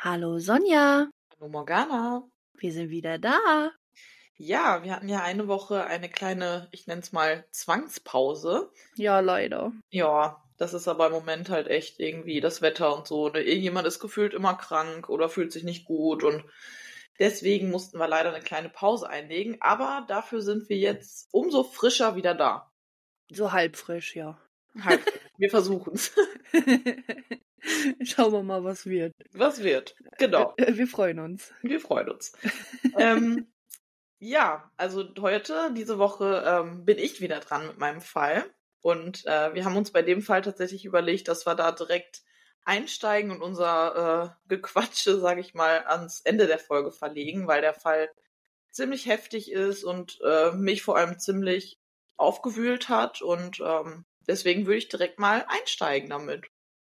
Hallo Sonja, Hallo Morgana. wir sind wieder da. Ja, wir hatten ja eine Woche eine kleine, ich nenne es mal Zwangspause. Ja, leider. Ja, das ist aber im Moment halt echt irgendwie das Wetter und so. Ne? Irgendjemand ist gefühlt immer krank oder fühlt sich nicht gut und deswegen mussten wir leider eine kleine Pause einlegen. Aber dafür sind wir jetzt umso frischer wieder da. So halb frisch, ja. Halt, wir versuchen es. Schauen wir mal, was wird. Was wird? Genau. Äh, Wir freuen uns. Wir freuen uns. ähm, ja, also heute, diese Woche, ähm, bin ich wieder dran mit meinem Fall. Und äh, wir haben uns bei dem Fall tatsächlich überlegt, dass wir da direkt einsteigen und unser äh, Gequatsche, sage ich mal, ans Ende der Folge verlegen, weil der Fall ziemlich heftig ist und äh, mich vor allem ziemlich aufgewühlt hat. Und ähm, deswegen würde ich direkt mal einsteigen damit.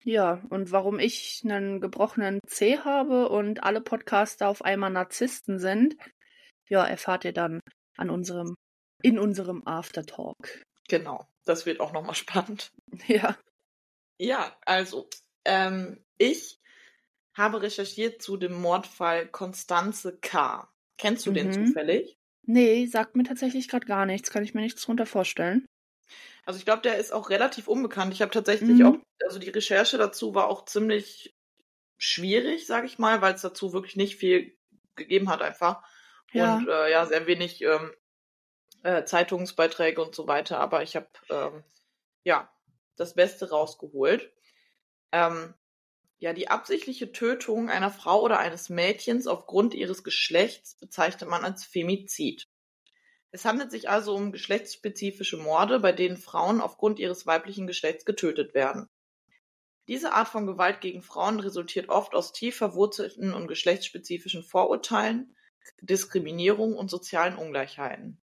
Ja, und warum ich einen gebrochenen C habe und alle Podcaster auf einmal Narzissten sind, ja, erfahrt ihr dann an unserem, in unserem Aftertalk. Genau, das wird auch nochmal spannend. Ja. Ja, also, ähm, ich habe recherchiert zu dem Mordfall Konstanze K. Kennst du den Mhm. zufällig? Nee, sagt mir tatsächlich gerade gar nichts. Kann ich mir nichts drunter vorstellen. Also ich glaube, der ist auch relativ unbekannt. Ich habe tatsächlich Mhm. auch, also die Recherche dazu war auch ziemlich schwierig, sage ich mal, weil es dazu wirklich nicht viel gegeben hat einfach. Ja. Und äh, ja, sehr wenig ähm, äh, Zeitungsbeiträge und so weiter. Aber ich habe ähm, ja das Beste rausgeholt. Ähm, ja, die absichtliche Tötung einer Frau oder eines Mädchens aufgrund ihres Geschlechts bezeichnet man als Femizid. Es handelt sich also um geschlechtsspezifische Morde, bei denen Frauen aufgrund ihres weiblichen Geschlechts getötet werden. Diese Art von Gewalt gegen Frauen resultiert oft aus tief verwurzelten und geschlechtsspezifischen Vorurteilen, Diskriminierung und sozialen Ungleichheiten.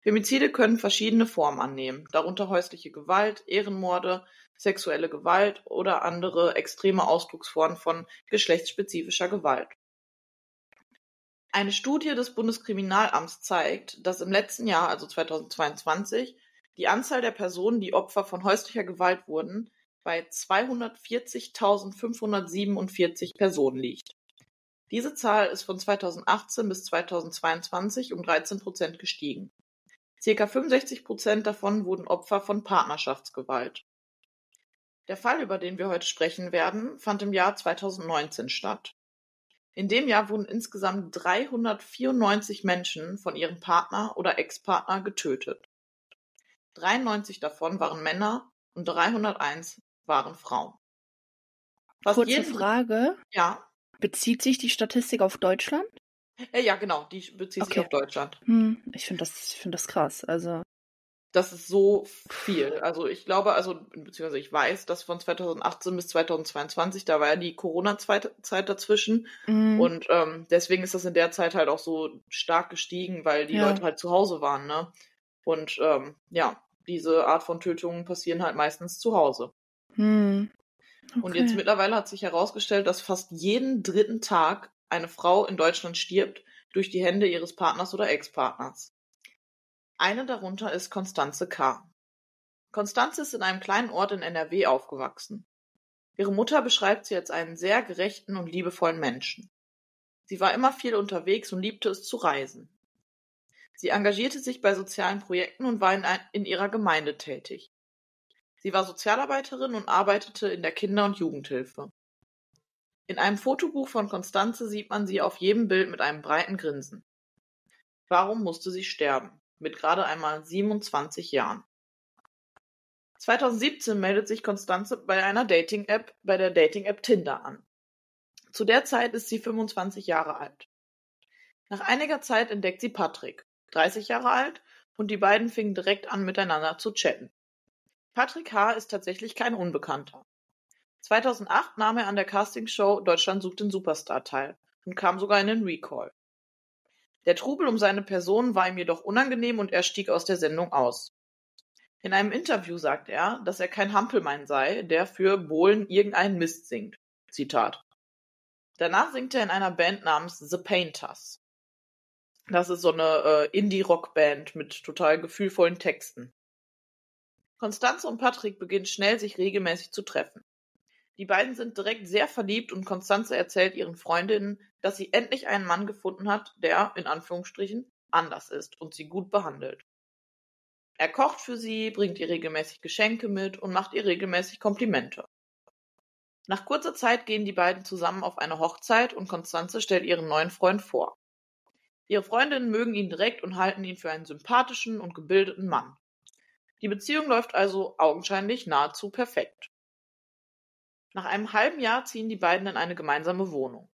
Femizide können verschiedene Formen annehmen, darunter häusliche Gewalt, Ehrenmorde, sexuelle Gewalt oder andere extreme Ausdrucksformen von geschlechtsspezifischer Gewalt. Eine Studie des Bundeskriminalamts zeigt, dass im letzten Jahr, also 2022, die Anzahl der Personen, die Opfer von häuslicher Gewalt wurden, bei 240.547 Personen liegt. Diese Zahl ist von 2018 bis 2022 um 13 Prozent gestiegen. Circa 65 Prozent davon wurden Opfer von Partnerschaftsgewalt. Der Fall, über den wir heute sprechen werden, fand im Jahr 2019 statt. In dem Jahr wurden insgesamt 394 Menschen von ihrem Partner oder Ex-Partner getötet. 93 davon waren Männer und 301 waren Frauen. Fast Kurze jeden- Frage. Ja, Bezieht sich die Statistik auf Deutschland? ja, genau, die bezieht sich Okay. auf Deutschland. Hm, ich finde das, ich finde das krass. Also, Das ist so viel. Also ich glaube, also beziehungsweise ich weiß, dass von 2018 bis 2022, da war ja die Corona-Zeit dazwischen mm, und ähm, deswegen ist das in der Zeit halt auch so stark gestiegen, weil die Ja. Leute halt zu Hause waren, ne? Und ähm, ja, diese Art von Tötungen passieren halt meistens zu Hause. hm, Und okay. jetzt mittlerweile hat sich herausgestellt, dass fast jeden dritten Tag eine Frau in Deutschland stirbt durch die Hände ihres Partners oder Ex-Partners. Eine darunter ist Konstanze K. Konstanze ist in einem kleinen Ort in NRW aufgewachsen. Ihre Mutter beschreibt sie als einen sehr gerechten und liebevollen Menschen. Sie war immer viel unterwegs und liebte es zu reisen. Sie engagierte sich bei sozialen Projekten und war in, in ihrer Gemeinde tätig. Sie war Sozialarbeiterin und arbeitete in der Kinder- und Jugendhilfe. In einem Fotobuch von Konstanze sieht man sie auf jedem Bild mit einem breiten Grinsen. Warum musste sie sterben? Mit gerade einmal 27 Jahren. 2017 meldet sich Konstanze bei einer Dating-App, bei der Dating-App Tinder an. Zu der Zeit ist sie 25 Jahre alt. Nach einiger Zeit entdeckt sie Patrick, 30 Jahre alt, und die beiden fingen direkt an, miteinander zu chatten. Patrick H. ist tatsächlich kein Unbekannter. 2008 nahm er an der Castingshow Deutschland sucht den Superstar teil und kam sogar in den Recall. Der Trubel um seine Person war ihm jedoch unangenehm und er stieg aus der Sendung aus. In einem Interview sagt er, dass er kein Hampelmann sei, der für Bohlen irgendeinen Mist singt. Zitat. Danach singt er in einer Band namens The Painters. Das ist so eine äh, Indie-Rock-Band mit total gefühlvollen Texten. Konstanze und Patrick beginnen schnell, sich regelmäßig zu treffen. Die beiden sind direkt sehr verliebt und Konstanze erzählt ihren Freundinnen, dass sie endlich einen Mann gefunden hat, der, in Anführungsstrichen, anders ist und sie gut behandelt. Er kocht für sie, bringt ihr regelmäßig Geschenke mit und macht ihr regelmäßig Komplimente. Nach kurzer Zeit gehen die beiden zusammen auf eine Hochzeit und Konstanze stellt ihren neuen Freund vor. Ihre Freundinnen mögen ihn direkt und halten ihn für einen sympathischen und gebildeten Mann. Die Beziehung läuft also augenscheinlich nahezu perfekt. Nach einem halben Jahr ziehen die beiden in eine gemeinsame Wohnung.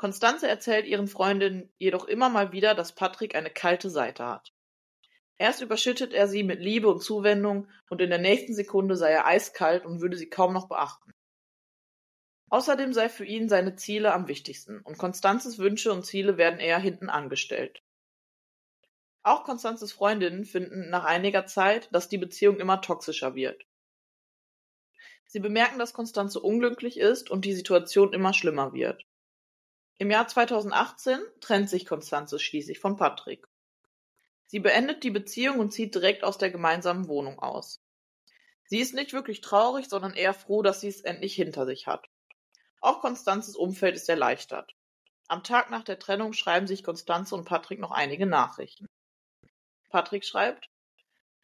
Konstanze erzählt ihren Freundinnen jedoch immer mal wieder, dass Patrick eine kalte Seite hat. Erst überschüttet er sie mit Liebe und Zuwendung und in der nächsten Sekunde sei er eiskalt und würde sie kaum noch beachten. Außerdem sei für ihn seine Ziele am wichtigsten und Konstanzes Wünsche und Ziele werden eher hinten angestellt. Auch Konstanzes Freundinnen finden nach einiger Zeit, dass die Beziehung immer toxischer wird. Sie bemerken, dass Konstanze unglücklich ist und die Situation immer schlimmer wird. Im Jahr 2018 trennt sich Konstanze schließlich von Patrick. Sie beendet die Beziehung und zieht direkt aus der gemeinsamen Wohnung aus. Sie ist nicht wirklich traurig, sondern eher froh, dass sie es endlich hinter sich hat. Auch Konstanzes Umfeld ist erleichtert. Am Tag nach der Trennung schreiben sich Konstanze und Patrick noch einige Nachrichten. Patrick schreibt,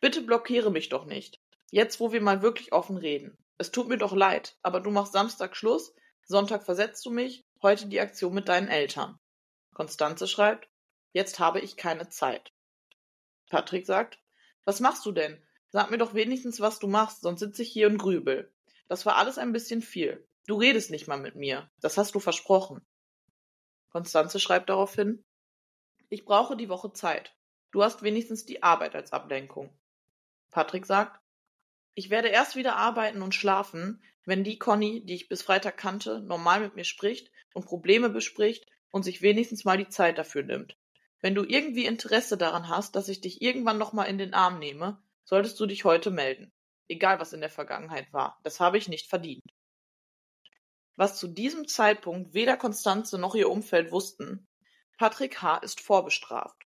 Bitte blockiere mich doch nicht. Jetzt, wo wir mal wirklich offen reden. Es tut mir doch leid, aber du machst Samstag Schluss, Sonntag versetzt du mich, heute die Aktion mit deinen Eltern. Konstanze schreibt, jetzt habe ich keine Zeit. Patrick sagt, was machst du denn? Sag mir doch wenigstens, was du machst, sonst sitze ich hier und grübel. Das war alles ein bisschen viel. Du redest nicht mal mit mir. Das hast du versprochen. Konstanze schreibt daraufhin, ich brauche die Woche Zeit. Du hast wenigstens die Arbeit als Ablenkung. Patrick sagt, ich werde erst wieder arbeiten und schlafen, wenn die Conny, die ich bis Freitag kannte, normal mit mir spricht und Probleme bespricht und sich wenigstens mal die Zeit dafür nimmt. Wenn du irgendwie Interesse daran hast, dass ich dich irgendwann nochmal in den Arm nehme, solltest du dich heute melden. Egal was in der Vergangenheit war. Das habe ich nicht verdient. Was zu diesem Zeitpunkt weder Konstanze noch ihr Umfeld wussten, Patrick H. ist vorbestraft.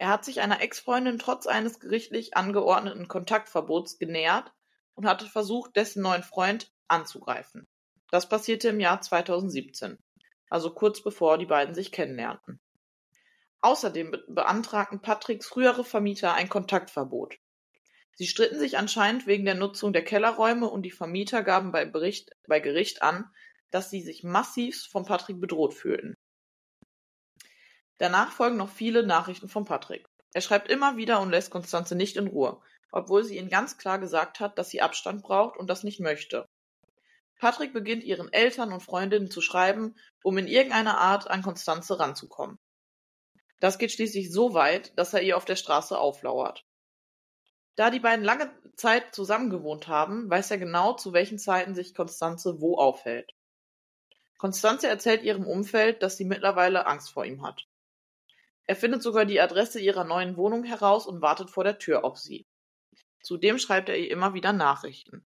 Er hat sich einer Ex-Freundin trotz eines gerichtlich angeordneten Kontaktverbots genähert und hatte versucht, dessen neuen Freund anzugreifen. Das passierte im Jahr 2017, also kurz bevor die beiden sich kennenlernten. Außerdem beantragten Patricks frühere Vermieter ein Kontaktverbot. Sie stritten sich anscheinend wegen der Nutzung der Kellerräume und die Vermieter gaben bei, Bericht, bei Gericht an, dass sie sich massiv von Patrick bedroht fühlten. Danach folgen noch viele Nachrichten von Patrick. Er schreibt immer wieder und lässt Konstanze nicht in Ruhe, obwohl sie ihm ganz klar gesagt hat, dass sie Abstand braucht und das nicht möchte. Patrick beginnt ihren Eltern und Freundinnen zu schreiben, um in irgendeiner Art an Konstanze ranzukommen. Das geht schließlich so weit, dass er ihr auf der Straße auflauert. Da die beiden lange Zeit zusammengewohnt haben, weiß er genau, zu welchen Zeiten sich Konstanze wo aufhält. Konstanze erzählt ihrem Umfeld, dass sie mittlerweile Angst vor ihm hat. Er findet sogar die Adresse ihrer neuen Wohnung heraus und wartet vor der Tür auf sie. Zudem schreibt er ihr immer wieder Nachrichten.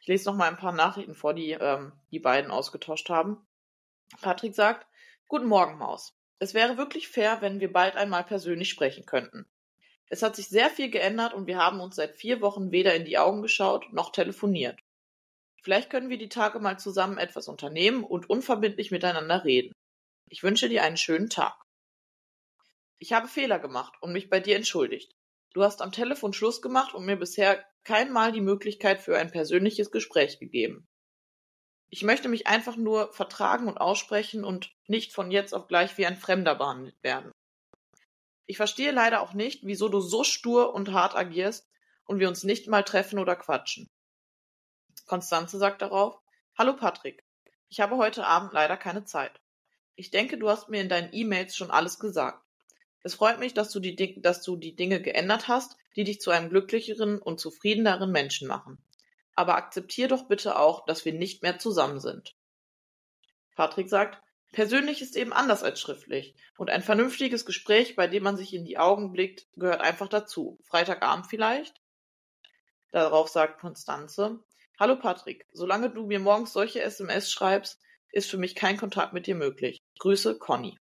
Ich lese noch mal ein paar Nachrichten vor, die ähm, die beiden ausgetauscht haben. Patrick sagt, Guten Morgen, Maus. Es wäre wirklich fair, wenn wir bald einmal persönlich sprechen könnten. Es hat sich sehr viel geändert und wir haben uns seit vier Wochen weder in die Augen geschaut noch telefoniert. Vielleicht können wir die Tage mal zusammen etwas unternehmen und unverbindlich miteinander reden. Ich wünsche dir einen schönen Tag. Ich habe Fehler gemacht und mich bei dir entschuldigt. Du hast am Telefon Schluss gemacht und mir bisher kein Mal die Möglichkeit für ein persönliches Gespräch gegeben. Ich möchte mich einfach nur vertragen und aussprechen und nicht von jetzt auf gleich wie ein Fremder behandelt werden. Ich verstehe leider auch nicht, wieso du so stur und hart agierst und wir uns nicht mal treffen oder quatschen. Konstanze sagt darauf, Hallo Patrick, ich habe heute Abend leider keine Zeit. Ich denke, du hast mir in deinen E-Mails schon alles gesagt. Es freut mich, dass du, die, dass du die Dinge geändert hast, die dich zu einem glücklicheren und zufriedeneren Menschen machen. Aber akzeptier doch bitte auch, dass wir nicht mehr zusammen sind. Patrick sagt, Persönlich ist eben anders als schriftlich. Und ein vernünftiges Gespräch, bei dem man sich in die Augen blickt, gehört einfach dazu. Freitagabend vielleicht? Darauf sagt Konstanze, Hallo Patrick, solange du mir morgens solche SMS schreibst, ist für mich kein Kontakt mit dir möglich. Grüße, Conny.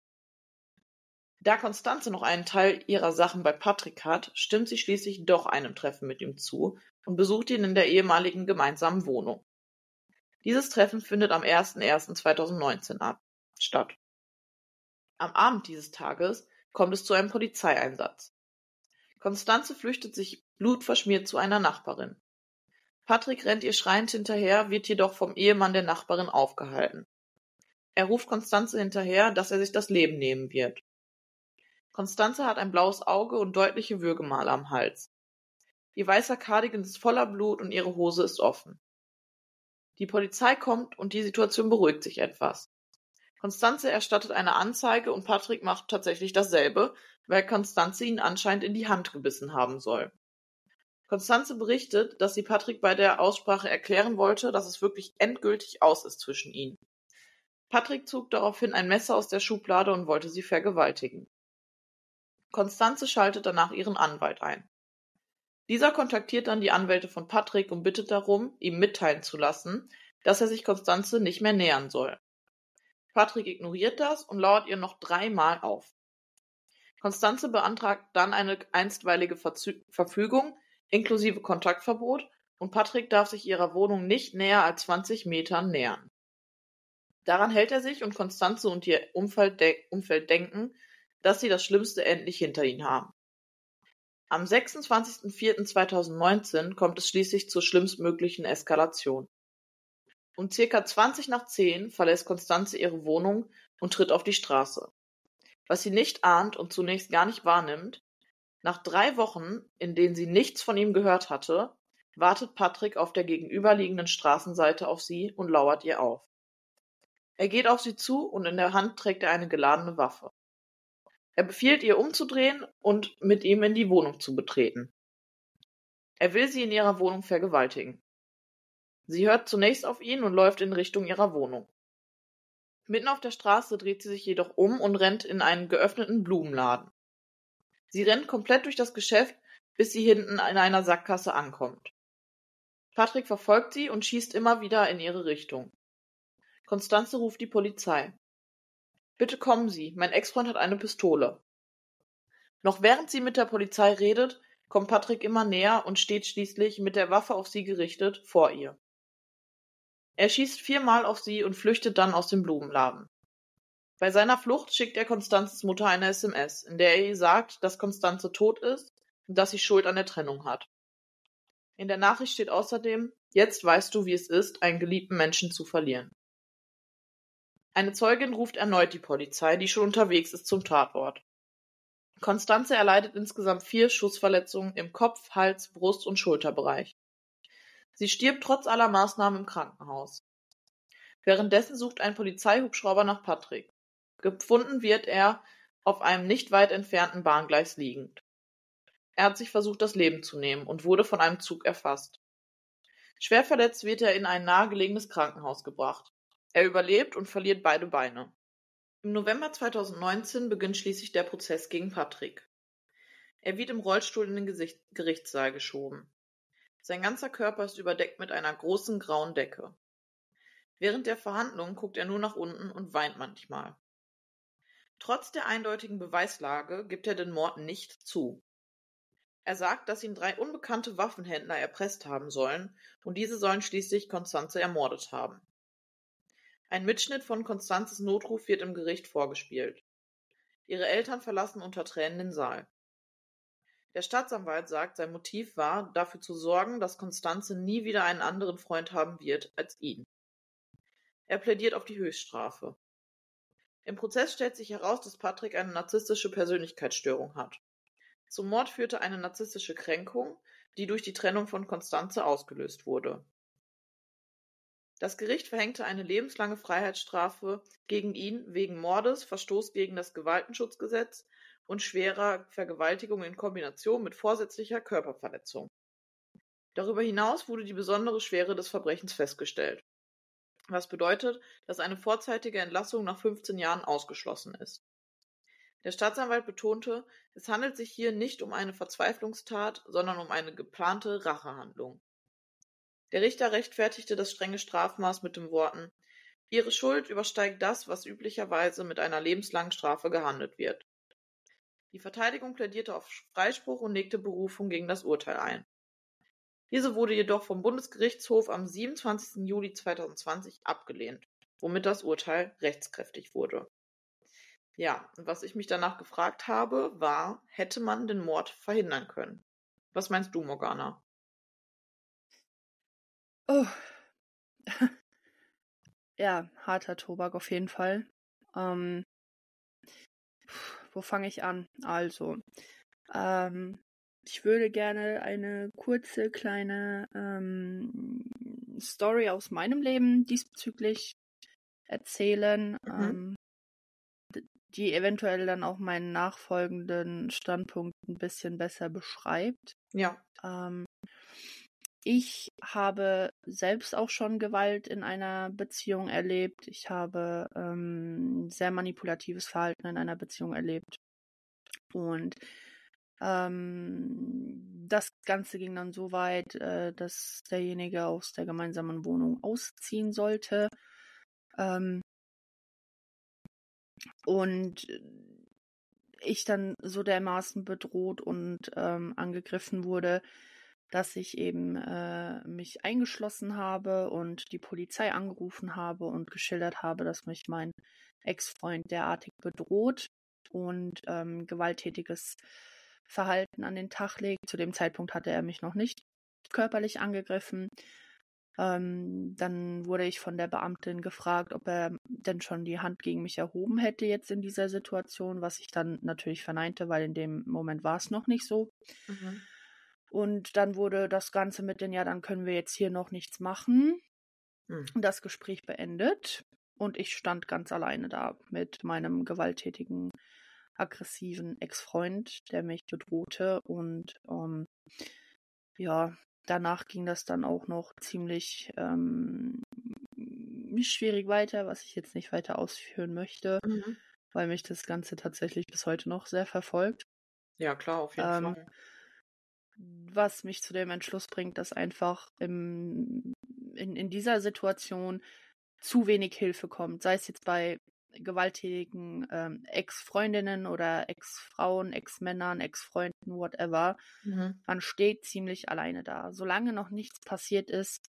Da Konstanze noch einen Teil ihrer Sachen bei Patrick hat, stimmt sie schließlich doch einem Treffen mit ihm zu und besucht ihn in der ehemaligen gemeinsamen Wohnung. Dieses Treffen findet am 01.01.2019 statt. Am Abend dieses Tages kommt es zu einem Polizeieinsatz. Constanze flüchtet sich blutverschmiert zu einer Nachbarin. Patrick rennt ihr schreiend hinterher, wird jedoch vom Ehemann der Nachbarin aufgehalten. Er ruft Constanze hinterher, dass er sich das Leben nehmen wird. Constanze hat ein blaues Auge und deutliche Würgemale am Hals. Ihr weißer Cardigan ist voller Blut und ihre Hose ist offen. Die Polizei kommt und die Situation beruhigt sich etwas. Constanze erstattet eine Anzeige und Patrick macht tatsächlich dasselbe, weil Constanze ihn anscheinend in die Hand gebissen haben soll. Constanze berichtet, dass sie Patrick bei der Aussprache erklären wollte, dass es wirklich endgültig aus ist zwischen ihnen. Patrick zog daraufhin ein Messer aus der Schublade und wollte sie vergewaltigen. Constanze schaltet danach ihren Anwalt ein. Dieser kontaktiert dann die Anwälte von Patrick und bittet darum, ihm mitteilen zu lassen, dass er sich Constanze nicht mehr nähern soll. Patrick ignoriert das und lauert ihr noch dreimal auf. Constanze beantragt dann eine einstweilige Verzü Verfügung inklusive Kontaktverbot und Patrick darf sich ihrer Wohnung nicht näher als 20 Metern nähern. Daran hält er sich und Constanze und ihr Umfeld, de Umfeld denken, dass sie das Schlimmste endlich hinter ihnen haben. Am 26.04.2019 kommt es schließlich zur schlimmstmöglichen Eskalation. Um circa 20 nach 10 verlässt Constanze ihre Wohnung und tritt auf die Straße. Was sie nicht ahnt und zunächst gar nicht wahrnimmt, nach drei Wochen, in denen sie nichts von ihm gehört hatte, wartet Patrick auf der gegenüberliegenden Straßenseite auf sie und lauert ihr auf. Er geht auf sie zu und in der Hand trägt er eine geladene Waffe. Er befiehlt ihr umzudrehen und mit ihm in die Wohnung zu betreten. Er will sie in ihrer Wohnung vergewaltigen. Sie hört zunächst auf ihn und läuft in Richtung ihrer Wohnung. Mitten auf der Straße dreht sie sich jedoch um und rennt in einen geöffneten Blumenladen. Sie rennt komplett durch das Geschäft, bis sie hinten in einer Sackgasse ankommt. Patrick verfolgt sie und schießt immer wieder in ihre Richtung. Konstanze ruft die Polizei. Bitte kommen Sie, mein Ex-Freund hat eine Pistole. Noch während sie mit der Polizei redet, kommt Patrick immer näher und steht schließlich mit der Waffe auf sie gerichtet vor ihr. Er schießt viermal auf sie und flüchtet dann aus dem Blumenladen. Bei seiner Flucht schickt er Konstanzes Mutter eine SMS, in der er ihr sagt, dass Konstanze tot ist und dass sie Schuld an der Trennung hat. In der Nachricht steht außerdem, jetzt weißt du, wie es ist, einen geliebten Menschen zu verlieren. Eine Zeugin ruft erneut die Polizei, die schon unterwegs ist zum Tatort. Konstanze erleidet insgesamt vier Schussverletzungen im Kopf, Hals, Brust und Schulterbereich. Sie stirbt trotz aller Maßnahmen im Krankenhaus. Währenddessen sucht ein Polizeihubschrauber nach Patrick. Gefunden wird er auf einem nicht weit entfernten Bahngleis liegend. Er hat sich versucht, das Leben zu nehmen und wurde von einem Zug erfasst. Schwer verletzt wird er in ein nahegelegenes Krankenhaus gebracht. Er überlebt und verliert beide Beine. Im November 2019 beginnt schließlich der Prozess gegen Patrick. Er wird im Rollstuhl in den Gesicht Gerichtssaal geschoben. Sein ganzer Körper ist überdeckt mit einer großen grauen Decke. Während der Verhandlungen guckt er nur nach unten und weint manchmal. Trotz der eindeutigen Beweislage gibt er den Mord nicht zu. Er sagt, dass ihn drei unbekannte Waffenhändler erpresst haben sollen und diese sollen schließlich Konstanze ermordet haben. Ein Mitschnitt von Konstanzes Notruf wird im Gericht vorgespielt. Ihre Eltern verlassen unter Tränen den Saal. Der Staatsanwalt sagt, sein Motiv war, dafür zu sorgen, dass Konstanze nie wieder einen anderen Freund haben wird als ihn. Er plädiert auf die Höchststrafe. Im Prozess stellt sich heraus, dass Patrick eine narzisstische Persönlichkeitsstörung hat. Zum Mord führte eine narzisstische Kränkung, die durch die Trennung von Konstanze ausgelöst wurde. Das Gericht verhängte eine lebenslange Freiheitsstrafe gegen ihn wegen Mordes, Verstoß gegen das Gewaltenschutzgesetz und schwerer Vergewaltigung in Kombination mit vorsätzlicher Körperverletzung. Darüber hinaus wurde die besondere Schwere des Verbrechens festgestellt, was bedeutet, dass eine vorzeitige Entlassung nach 15 Jahren ausgeschlossen ist. Der Staatsanwalt betonte, es handelt sich hier nicht um eine Verzweiflungstat, sondern um eine geplante Rachehandlung. Der Richter rechtfertigte das strenge Strafmaß mit den Worten Ihre Schuld übersteigt das, was üblicherweise mit einer lebenslangen Strafe gehandelt wird. Die Verteidigung plädierte auf Freispruch und legte Berufung gegen das Urteil ein. Diese wurde jedoch vom Bundesgerichtshof am 27. Juli 2020 abgelehnt, womit das Urteil rechtskräftig wurde. Ja, was ich mich danach gefragt habe, war, hätte man den Mord verhindern können? Was meinst du, Morgana? Oh. ja, harter Tobak auf jeden Fall. Ähm, wo fange ich an? Also, ähm, ich würde gerne eine kurze kleine ähm, Story aus meinem Leben diesbezüglich erzählen, mhm. ähm, die eventuell dann auch meinen nachfolgenden Standpunkt ein bisschen besser beschreibt. Ja. Ähm, ich habe selbst auch schon Gewalt in einer Beziehung erlebt. Ich habe ähm, sehr manipulatives Verhalten in einer Beziehung erlebt. Und ähm, das Ganze ging dann so weit, äh, dass derjenige aus der gemeinsamen Wohnung ausziehen sollte. Ähm, und ich dann so dermaßen bedroht und ähm, angegriffen wurde, dass ich eben äh, mich eingeschlossen habe und die Polizei angerufen habe und geschildert habe, dass mich mein Ex-Freund derartig bedroht und ähm, gewalttätiges Verhalten an den Tag legt. Zu dem Zeitpunkt hatte er mich noch nicht körperlich angegriffen. Ähm, dann wurde ich von der Beamtin gefragt, ob er denn schon die Hand gegen mich erhoben hätte jetzt in dieser Situation, was ich dann natürlich verneinte, weil in dem Moment war es noch nicht so. Mhm. Und dann wurde das Ganze mit den, ja, dann können wir jetzt hier noch nichts machen. Mhm. Das Gespräch beendet. Und ich stand ganz alleine da mit meinem gewalttätigen aggressiven Ex-Freund, der mich bedrohte. Und ähm, ja, danach ging das dann auch noch ziemlich ähm, schwierig weiter, was ich jetzt nicht weiter ausführen möchte, mhm. weil mich das Ganze tatsächlich bis heute noch sehr verfolgt. Ja, klar, auf jeden ähm, Fall. Was mich zu dem Entschluss bringt, dass einfach im, in, in dieser Situation zu wenig Hilfe kommt, sei es jetzt bei gewalttätigen ähm, Ex-Freundinnen oder Ex-Frauen, Ex-Männern, Ex-Freunden, whatever. Mhm. Man steht ziemlich alleine da. Solange noch nichts passiert ist,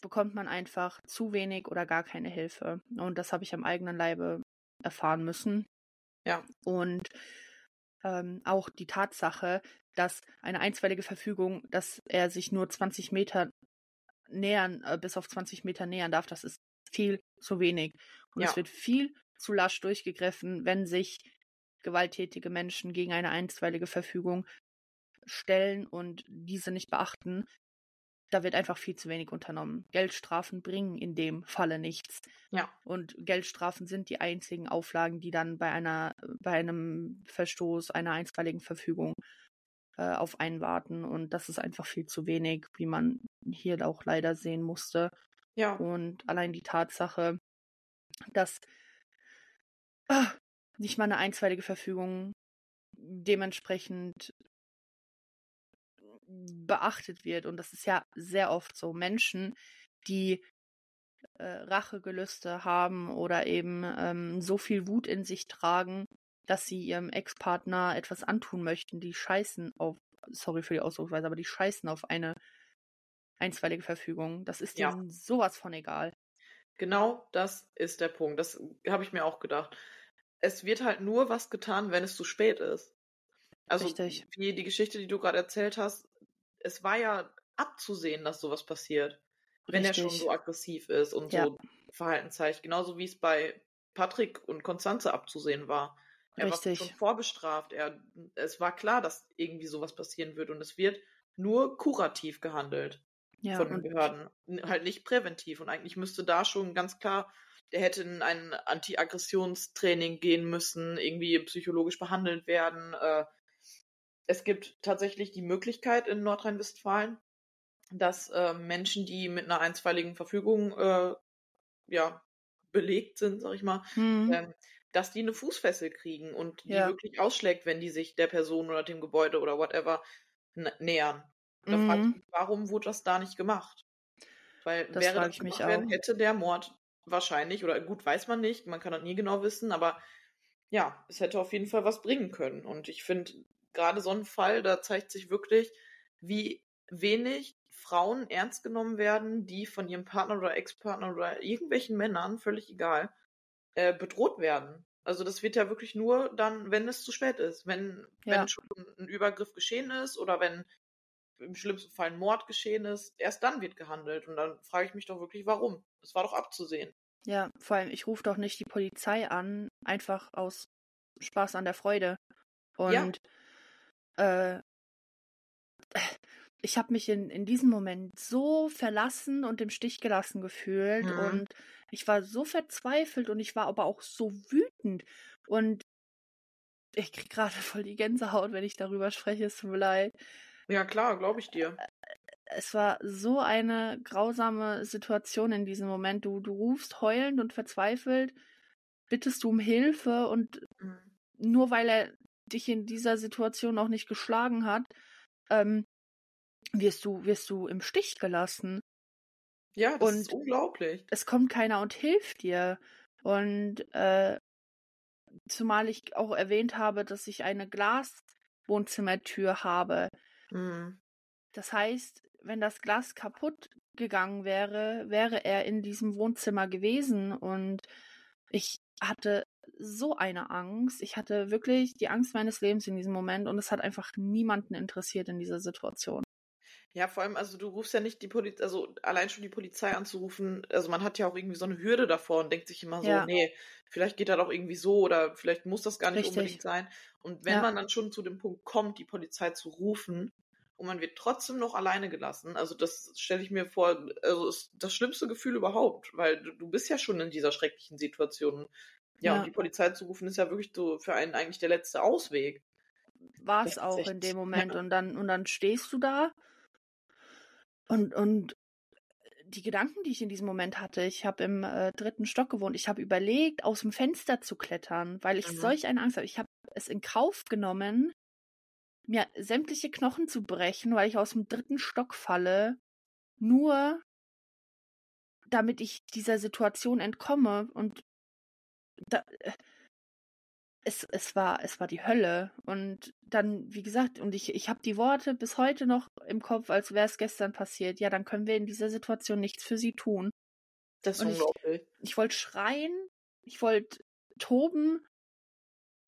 bekommt man einfach zu wenig oder gar keine Hilfe. Und das habe ich am eigenen Leibe erfahren müssen. Ja. Und ähm, auch die Tatsache, dass eine einstweilige Verfügung, dass er sich nur 20 Meter nähern, äh, bis auf 20 Meter nähern darf, das ist viel zu wenig. Und ja. es wird viel zu lasch durchgegriffen, wenn sich gewalttätige Menschen gegen eine einstweilige Verfügung stellen und diese nicht beachten. Da wird einfach viel zu wenig unternommen. Geldstrafen bringen in dem Falle nichts. Ja. Und Geldstrafen sind die einzigen Auflagen, die dann bei einer, bei einem Verstoß einer einstweiligen Verfügung äh, auf einen warten. Und das ist einfach viel zu wenig, wie man hier auch leider sehen musste. Ja. Und allein die Tatsache, dass ah, nicht mal eine einstweilige Verfügung dementsprechend beachtet wird. Und das ist ja sehr oft so. Menschen, die äh, Rachegelüste haben oder eben ähm, so viel Wut in sich tragen, dass sie ihrem Ex-Partner etwas antun möchten, die scheißen auf, sorry für die Ausdrucksweise, aber die scheißen auf eine einstweilige Verfügung. Das ist ja. denen sowas von egal. Genau das ist der Punkt. Das habe ich mir auch gedacht. Es wird halt nur was getan, wenn es zu spät ist. Also Richtig. wie die Geschichte, die du gerade erzählt hast, es war ja abzusehen, dass sowas passiert. Wenn Richtig. er schon so aggressiv ist und ja. so Verhalten zeigt. Genauso wie es bei Patrick und Konstanze abzusehen war. Er Richtig. war schon vorbestraft. Er, es war klar, dass irgendwie sowas passieren wird und es wird nur kurativ gehandelt ja, von den Behörden. Halt nicht präventiv. Und eigentlich müsste da schon ganz klar, der hätte in ein Anti-Aggressionstraining gehen müssen, irgendwie psychologisch behandelt werden. Äh, es gibt tatsächlich die Möglichkeit in Nordrhein-Westfalen, dass äh, Menschen, die mit einer einstweiligen Verfügung äh, ja, belegt sind, sag ich mal, mhm. ähm, dass die eine Fußfessel kriegen und die ja. wirklich ausschlägt, wenn die sich der Person oder dem Gebäude oder whatever nähern. Und da frage ich mhm. mich, warum wurde das da nicht gemacht? Weil das wäre das gemacht werden, hätte der Mord wahrscheinlich, oder gut, weiß man nicht, man kann das nie genau wissen, aber ja, es hätte auf jeden Fall was bringen können. Und ich finde, gerade so ein Fall, da zeigt sich wirklich, wie wenig Frauen ernst genommen werden, die von ihrem Partner oder Ex-Partner oder irgendwelchen Männern, völlig egal, äh, bedroht werden. Also das wird ja wirklich nur dann, wenn es zu spät ist. Wenn, ja. wenn schon ein Übergriff geschehen ist oder wenn im schlimmsten Fall ein Mord geschehen ist, erst dann wird gehandelt. Und dann frage ich mich doch wirklich, warum? Das war doch abzusehen. Ja, vor allem, ich rufe doch nicht die Polizei an, einfach aus Spaß an der Freude. Und ja. Äh, ich habe mich in, in diesem Moment so verlassen und im Stich gelassen gefühlt mhm. und ich war so verzweifelt und ich war aber auch so wütend und ich krieg gerade voll die Gänsehaut, wenn ich darüber spreche, es tut mir leid. Ja, klar, glaube ich dir. Es war so eine grausame Situation in diesem Moment. Du, du rufst heulend und verzweifelt, bittest du um Hilfe und mhm. nur weil er dich in dieser Situation noch nicht geschlagen hat, ähm, wirst du, wirst du im Stich gelassen. Ja, das und ist unglaublich. Es kommt keiner und hilft dir. Und äh, zumal ich auch erwähnt habe, dass ich eine Glaswohnzimmertür habe. Mhm. Das heißt, wenn das Glas kaputt gegangen wäre, wäre er in diesem Wohnzimmer gewesen. Und ich hatte so eine Angst. Ich hatte wirklich die Angst meines Lebens in diesem Moment und es hat einfach niemanden interessiert in dieser Situation. Ja, vor allem, also du rufst ja nicht die Polizei, also allein schon die Polizei anzurufen, also man hat ja auch irgendwie so eine Hürde davor und denkt sich immer so, ja. nee, vielleicht geht das auch irgendwie so oder vielleicht muss das gar nicht Richtig. unbedingt sein. Und wenn ja. man dann schon zu dem Punkt kommt, die Polizei zu rufen und man wird trotzdem noch alleine gelassen, also das stelle ich mir vor, also ist das schlimmste Gefühl überhaupt, weil du, du bist ja schon in dieser schrecklichen Situation. Ja, ja, und die Polizei zu rufen ist ja wirklich so für einen eigentlich der letzte Ausweg. War es auch echt, in dem Moment und dann und dann stehst du da und, und die Gedanken, die ich in diesem Moment hatte, ich habe im äh, dritten Stock gewohnt, ich habe überlegt, aus dem Fenster zu klettern, weil ich mhm. solch eine Angst habe. Ich habe es in Kauf genommen, mir sämtliche Knochen zu brechen, weil ich aus dem dritten Stock falle, nur damit ich dieser Situation entkomme. Und da, äh, es, es war, es war die Hölle. Und dann, wie gesagt, und ich, ich habe die Worte bis heute noch im Kopf, als wäre es gestern passiert. Ja, dann können wir in dieser Situation nichts für sie tun. Das ist unglaublich. Ich, ich wollte schreien, ich wollte toben,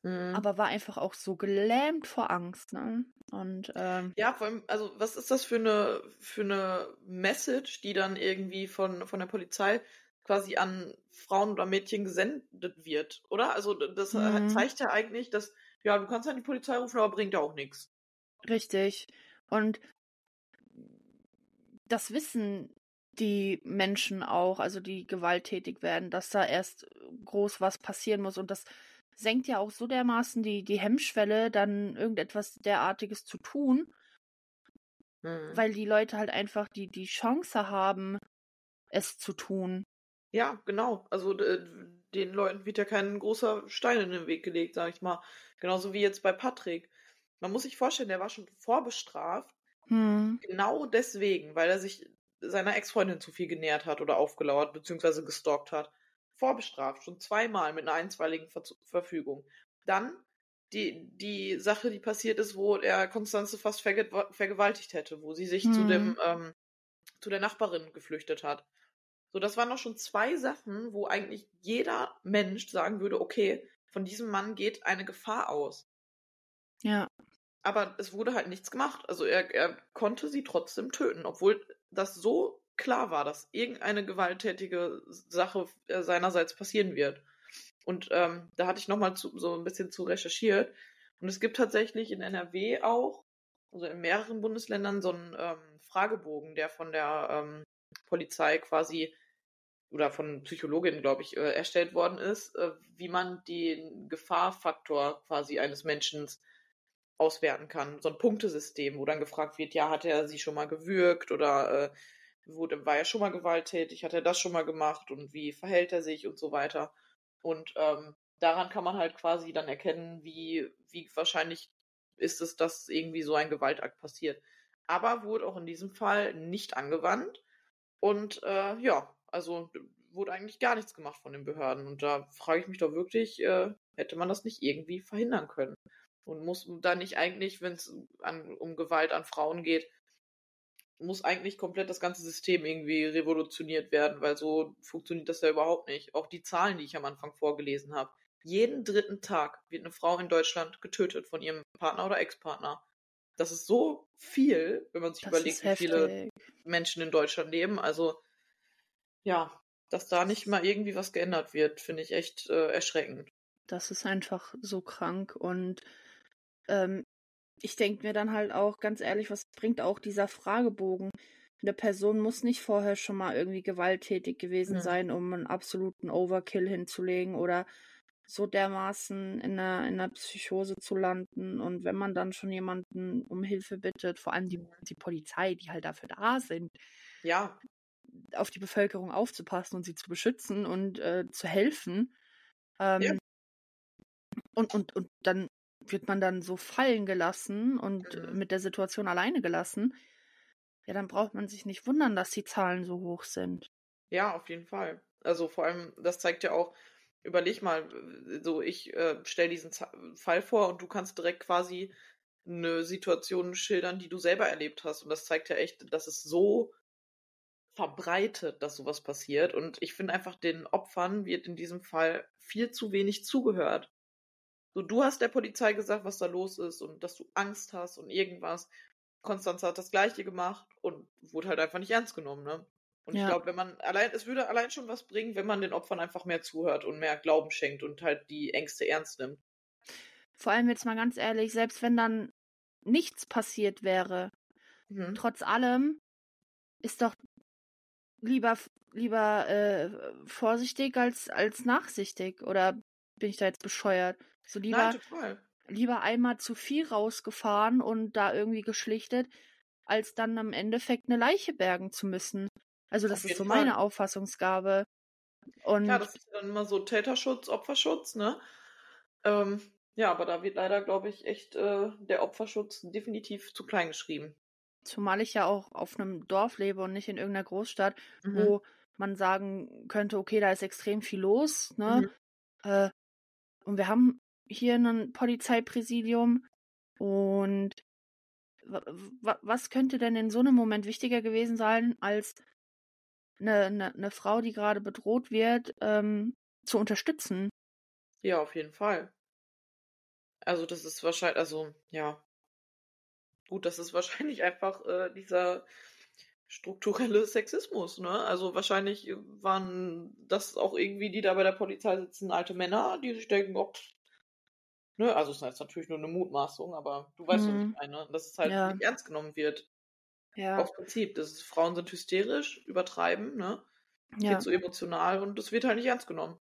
mhm. aber war einfach auch so gelähmt vor Angst, ne? Und ähm, ja, vor allem, also was ist das für eine für eine Message, die dann irgendwie von von der Polizei quasi an Frauen oder Mädchen gesendet wird, oder? Also das mhm. zeigt ja eigentlich, dass, ja, du kannst ja die Polizei rufen, aber bringt ja auch nichts. Richtig. Und das wissen die Menschen auch, also die gewalttätig werden, dass da erst groß was passieren muss. Und das senkt ja auch so dermaßen die, die Hemmschwelle, dann irgendetwas derartiges zu tun, mhm. weil die Leute halt einfach die, die Chance haben, es zu tun. Ja, genau. Also den Leuten wird ja kein großer Stein in den Weg gelegt, sag ich mal. Genauso wie jetzt bei Patrick. Man muss sich vorstellen, der war schon vorbestraft. Hm. Genau deswegen, weil er sich seiner Ex-Freundin zu viel genähert hat oder aufgelauert bzw. gestalkt hat. Vorbestraft, schon zweimal mit einer einstweiligen Ver Verfügung. Dann die, die Sache, die passiert ist, wo er Konstanze fast verge vergewaltigt hätte, wo sie sich hm. zu dem ähm, zu der Nachbarin geflüchtet hat. So, das waren noch schon zwei Sachen, wo eigentlich jeder Mensch sagen würde, okay, von diesem Mann geht eine Gefahr aus. Ja. Aber es wurde halt nichts gemacht. Also er, er konnte sie trotzdem töten, obwohl das so klar war, dass irgendeine gewalttätige Sache äh, seinerseits passieren wird. Und ähm, da hatte ich nochmal so ein bisschen zu recherchiert. Und es gibt tatsächlich in NRW auch, also in mehreren Bundesländern, so einen ähm, Fragebogen, der von der ähm, Polizei quasi oder von Psychologinnen, glaube ich, äh, erstellt worden ist, äh, wie man den Gefahrfaktor quasi eines Menschen auswerten kann. So ein Punktesystem, wo dann gefragt wird, ja, hat er sie schon mal gewürgt oder äh, wurde, war er schon mal gewalttätig, hat er das schon mal gemacht und wie verhält er sich und so weiter. Und ähm, daran kann man halt quasi dann erkennen, wie, wie wahrscheinlich ist es, dass irgendwie so ein Gewaltakt passiert. Aber wurde auch in diesem Fall nicht angewandt. Und äh, ja, also wurde eigentlich gar nichts gemacht von den Behörden. Und da frage ich mich doch wirklich, äh, hätte man das nicht irgendwie verhindern können? Und muss da nicht eigentlich, wenn es um Gewalt an Frauen geht, muss eigentlich komplett das ganze System irgendwie revolutioniert werden, weil so funktioniert das ja überhaupt nicht. Auch die Zahlen, die ich am Anfang vorgelesen habe. Jeden dritten Tag wird eine Frau in Deutschland getötet von ihrem Partner oder Ex-Partner. Das ist so viel, wenn man sich Das überlegt, wie viele. Menschen in Deutschland leben. Also, ja, dass da nicht mal irgendwie was geändert wird, finde ich echt äh, erschreckend. Das ist einfach so krank. Und ähm, ich denke mir dann halt auch, ganz ehrlich, was bringt auch dieser Fragebogen? Eine Person muss nicht vorher schon mal irgendwie gewalttätig gewesen Mhm. sein, um einen absoluten Overkill hinzulegen oder so dermaßen in einer, in einer Psychose zu landen. Und wenn man dann schon jemanden um Hilfe bittet, vor allem die, die Polizei, die halt dafür da sind, Ja, auf die Bevölkerung aufzupassen und sie zu beschützen und äh, zu helfen. Ähm, Ja. und, und, und dann wird man dann so fallen gelassen und Mhm. äh, mit der Situation alleine gelassen. Ja, dann braucht man sich nicht wundern, dass die Zahlen so hoch sind. Ja, auf jeden Fall. Also vor allem, das zeigt ja auch, überleg mal, so ich äh, stell diesen Z Fall vor und du kannst direkt quasi eine Situation schildern, die du selber erlebt hast. Und das zeigt ja echt, dass es so verbreitet, dass sowas passiert. Und ich finde einfach, den Opfern wird in diesem Fall viel zu wenig zugehört. So, du hast der Polizei gesagt, was da los ist und dass du Angst hast und irgendwas. Konstanze hat das Gleiche gemacht und wurde halt einfach nicht ernst genommen, ne? Und Ja. ich glaube, wenn man allein, es würde allein schon was bringen, wenn man den Opfern einfach mehr zuhört und mehr Glauben schenkt und halt die Ängste ernst nimmt. Vor allem jetzt mal ganz ehrlich, selbst wenn dann nichts passiert wäre, Mhm. trotz allem ist doch lieber lieber äh, vorsichtig als als nachsichtig oder bin ich da jetzt bescheuert? So lieber Nein, lieber einmal zu viel rausgefahren und da irgendwie geschlichtet, als dann im Endeffekt eine Leiche bergen zu müssen. Also das ist so Fall. meine Auffassungsgabe. Und Ja, das ist dann immer so Täterschutz, Opferschutz, ne? Ähm, ja, aber da wird leider, glaube ich, echt äh, der Opferschutz definitiv zu klein geschrieben. Zumal ich ja auch auf einem Dorf lebe und nicht in irgendeiner Großstadt, Mhm. wo man sagen könnte, okay, da ist extrem viel los, ne? Mhm. Äh, und wir haben hier ein Polizeipräsidium und wa- wa- was könnte denn in so einem Moment wichtiger gewesen sein, als eine, eine, eine Frau, die gerade bedroht wird, ähm, zu unterstützen? Ja, auf jeden Fall. Also das ist wahrscheinlich, also ja, gut, das ist wahrscheinlich einfach äh, dieser strukturelle Sexismus, ne? Also wahrscheinlich waren das auch irgendwie, die da bei der Polizei sitzen, alte Männer, die sich denken, ob, ne, also es ist natürlich nur eine Mutmaßung, aber du weißt, was Mhm. ich meine, dass es halt Ja. nicht ernst genommen wird. Ja, Aus Prinzip, das ist, Frauen sind hysterisch, übertreiben, ne? ja. Viel zu emotional und das wird halt nicht ernst genommen.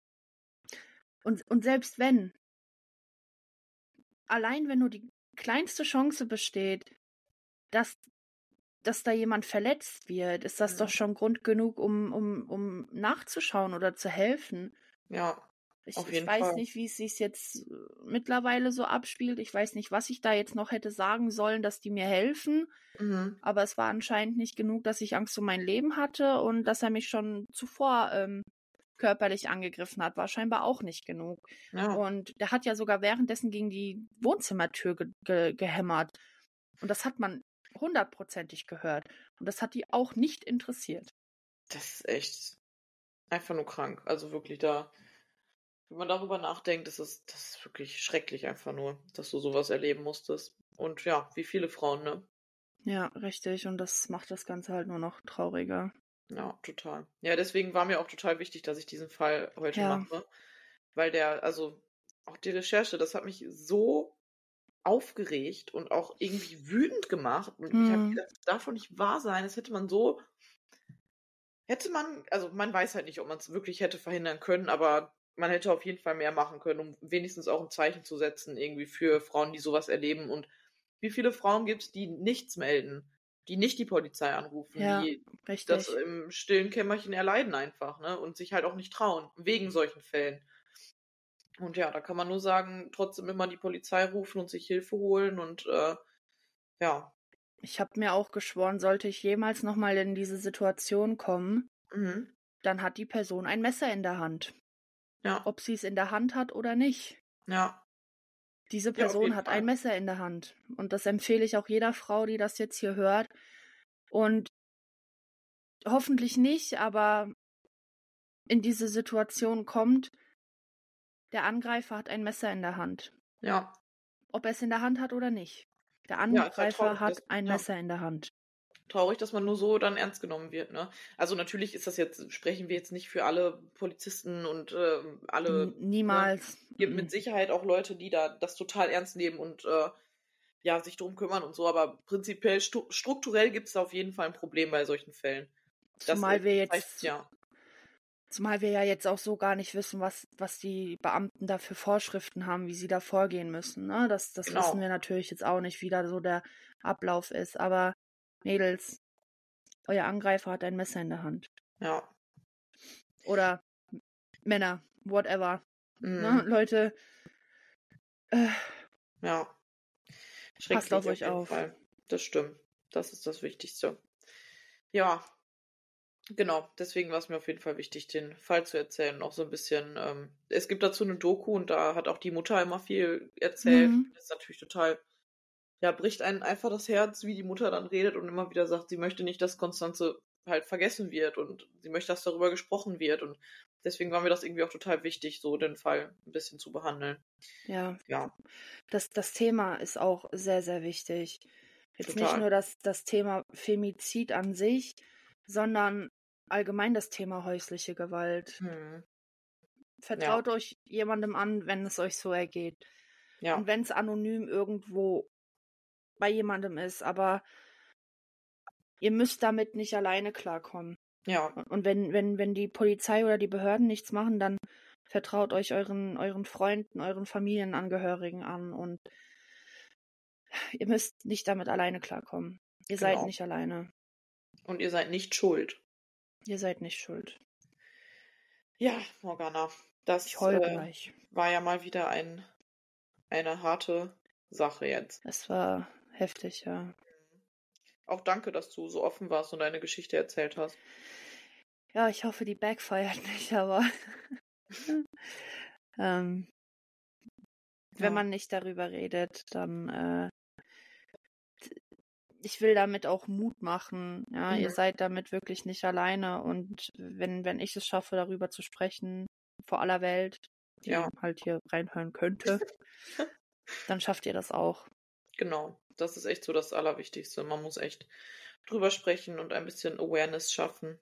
Und, und selbst wenn, allein wenn nur die kleinste Chance besteht, dass, dass da jemand verletzt wird, ist das Mhm. doch schon Grund genug, um, um, um nachzuschauen oder zu helfen. Ja, Ich, ich weiß Fall. nicht, wie es sich jetzt mittlerweile so abspielt. Ich weiß nicht, was ich da jetzt noch hätte sagen sollen, dass die mir helfen. mhm. Aber es war anscheinend nicht genug, dass ich Angst um mein Leben hatte und dass er mich schon zuvor ähm, körperlich angegriffen hat, war scheinbar auch nicht genug. ja. Und der hat ja sogar währenddessen gegen die Wohnzimmertür ge ge gehämmert. Und das hat man hundertprozentig gehört. Und das hat die auch nicht interessiert. Das ist echt einfach nur krank. Also wirklich da, wenn man darüber nachdenkt, ist es, das ist wirklich schrecklich einfach nur, dass du sowas erleben musstest. Und ja, wie viele Frauen, ne? Ja, richtig. Und das macht das Ganze halt nur noch trauriger. Ja, total. Ja, deswegen war mir auch total wichtig, dass ich diesen Fall heute Ja. mache. Weil der, also auch die Recherche, das hat mich so aufgeregt und auch irgendwie wütend gemacht. Und ich habe Mhm. gedacht, das darf doch nicht wahr sein. Das hätte man so, hätte man, also man weiß halt nicht, ob man es wirklich hätte verhindern können, aber man hätte auf jeden Fall mehr machen können, um wenigstens auch ein Zeichen zu setzen, irgendwie für Frauen, die sowas erleben. Und wie viele Frauen gibt es, die nichts melden, die nicht die Polizei anrufen, Ja, die Richtig. das im stillen Kämmerchen erleiden einfach, ne? Und sich halt auch nicht trauen, wegen solchen Fällen. Und ja, da kann man nur sagen, trotzdem immer die Polizei rufen und sich Hilfe holen und äh, ja. ich habe mir auch geschworen, sollte ich jemals nochmal in diese Situation kommen, Mhm. dann hat die Person ein Messer in der Hand. Ja, Ob sie es in der Hand hat oder nicht. ja, Diese Ja, Person jeden hat Fall. ein Messer in der Hand. Und das empfehle ich auch jeder Frau, die das jetzt hier hört. und hoffentlich nicht, aber in diese Situation kommt, der Angreifer hat ein Messer in der Hand. Ja. Ob er es in der Hand hat oder nicht. Der Ja, Angreifer traurig, hat ein ja. Messer in der Hand. Traurig, dass man nur so dann ernst genommen wird, ne? Also natürlich ist das jetzt, sprechen wir jetzt nicht für alle Polizisten und ähm, alle N- Niemals. gibt Mhm. mit Sicherheit auch Leute, die da das total ernst nehmen und äh, ja, sich drum kümmern und so, aber prinzipiell stu strukturell gibt es da auf jeden Fall ein Problem bei solchen Fällen. Das, Zumal äh, wir jetzt, ja, zumal wir ja jetzt auch so gar nicht wissen, was, was die Beamten da für Vorschriften haben, wie sie da vorgehen müssen. Ne? Das, das Genau. wissen wir natürlich jetzt auch nicht, wie da so der Ablauf ist. Aber Mädels, euer Angreifer hat ein Messer in der Hand. ja. Oder Männer, whatever. Mhm. Ne? Leute, äh, Ja. Passt auf euch auf. Fall. Das stimmt. Das ist das Wichtigste. Ja. Genau, deswegen war es mir auf jeden Fall wichtig, den Fall zu erzählen. Auch so ein bisschen. Ähm, es gibt dazu eine Doku und da hat auch die Mutter immer viel erzählt. Mhm. Das ist natürlich total. Ja, bricht einen einfach das Herz, wie die Mutter dann redet und immer wieder sagt, sie möchte nicht, dass Konstanze halt vergessen wird und sie möchte, dass darüber gesprochen wird. Und deswegen war mir das irgendwie auch total wichtig, so den Fall ein bisschen zu behandeln. ja, Ja, das, das Thema ist auch sehr, sehr wichtig. Jetzt nicht Total. nur das, das Thema Femizid an sich, sondern allgemein das Thema häusliche Gewalt. hm. Vertraut euch jemandem an, wenn es euch so ergeht. ja, Und wenn es anonym irgendwo bei jemandem ist, aber ihr müsst damit nicht alleine klarkommen. ja, Und- wenn, wenn, wenn die Polizei oder die Behörden nichts machen, dann vertraut euch euren, euren Freunden, euren Familienangehörigen an und ihr müsst nicht damit alleine klarkommen. Ihr seid Genau. nicht alleine. Und ihr seid nicht schuld. Ihr seid nicht schuld. Ja, Morgana, das äh, war ja mal wieder ein, eine harte Sache jetzt. Es war heftig, ja. Auch danke, dass du so offen warst und deine Geschichte erzählt hast. Ja, ich hoffe, die backfeiert nicht, aber ähm, wenn Ja. man nicht darüber redet, dann äh, ich will damit auch Mut machen. Ja, ihr Mhm. seid damit wirklich nicht alleine und wenn wenn ich es schaffe, darüber zu sprechen vor aller Welt, die Ja. halt hier reinhören könnte, dann schafft ihr das auch. Genau, das ist echt so das Allerwichtigste. Man muss echt drüber sprechen und ein bisschen Awareness schaffen.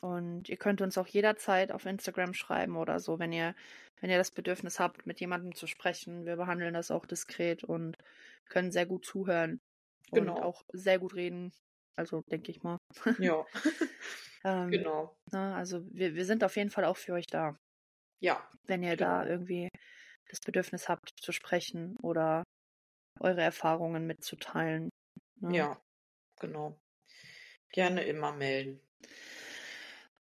Und ihr könnt uns auch jederzeit auf Instagram schreiben oder so, wenn ihr, wenn ihr das Bedürfnis habt, mit jemandem zu sprechen. Wir behandeln das auch diskret und können sehr gut zuhören. Genau. Und auch sehr gut reden. Also denke ich mal. Ja, Ähm, genau. ne, also wir, wir sind auf jeden Fall auch für euch da, Ja, wenn ihr Genau. da irgendwie das Bedürfnis habt zu sprechen oder eure Erfahrungen mitzuteilen. ne? ja, genau. Gerne immer melden.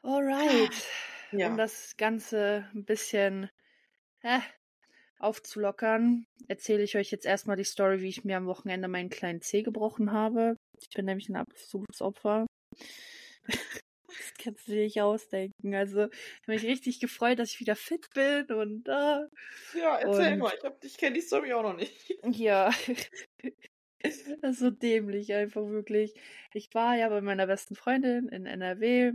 Alright. Ja. Um das Ganze ein bisschen äh, aufzulockern, erzähle ich euch jetzt erstmal die Story, wie ich mir am Wochenende meinen kleinen Zeh gebrochen habe. Ich bin nämlich ein absolutes Opfer. Das kannst du dir nicht ausdenken. Also, ich habe mich richtig gefreut, dass ich wieder fit bin und äh, Ja, erzähl Und- mal. Ich, hab- ich kenne die Story auch noch nicht. ja. Das ist so dämlich einfach wirklich. Ich war ja bei meiner besten Freundin in NRW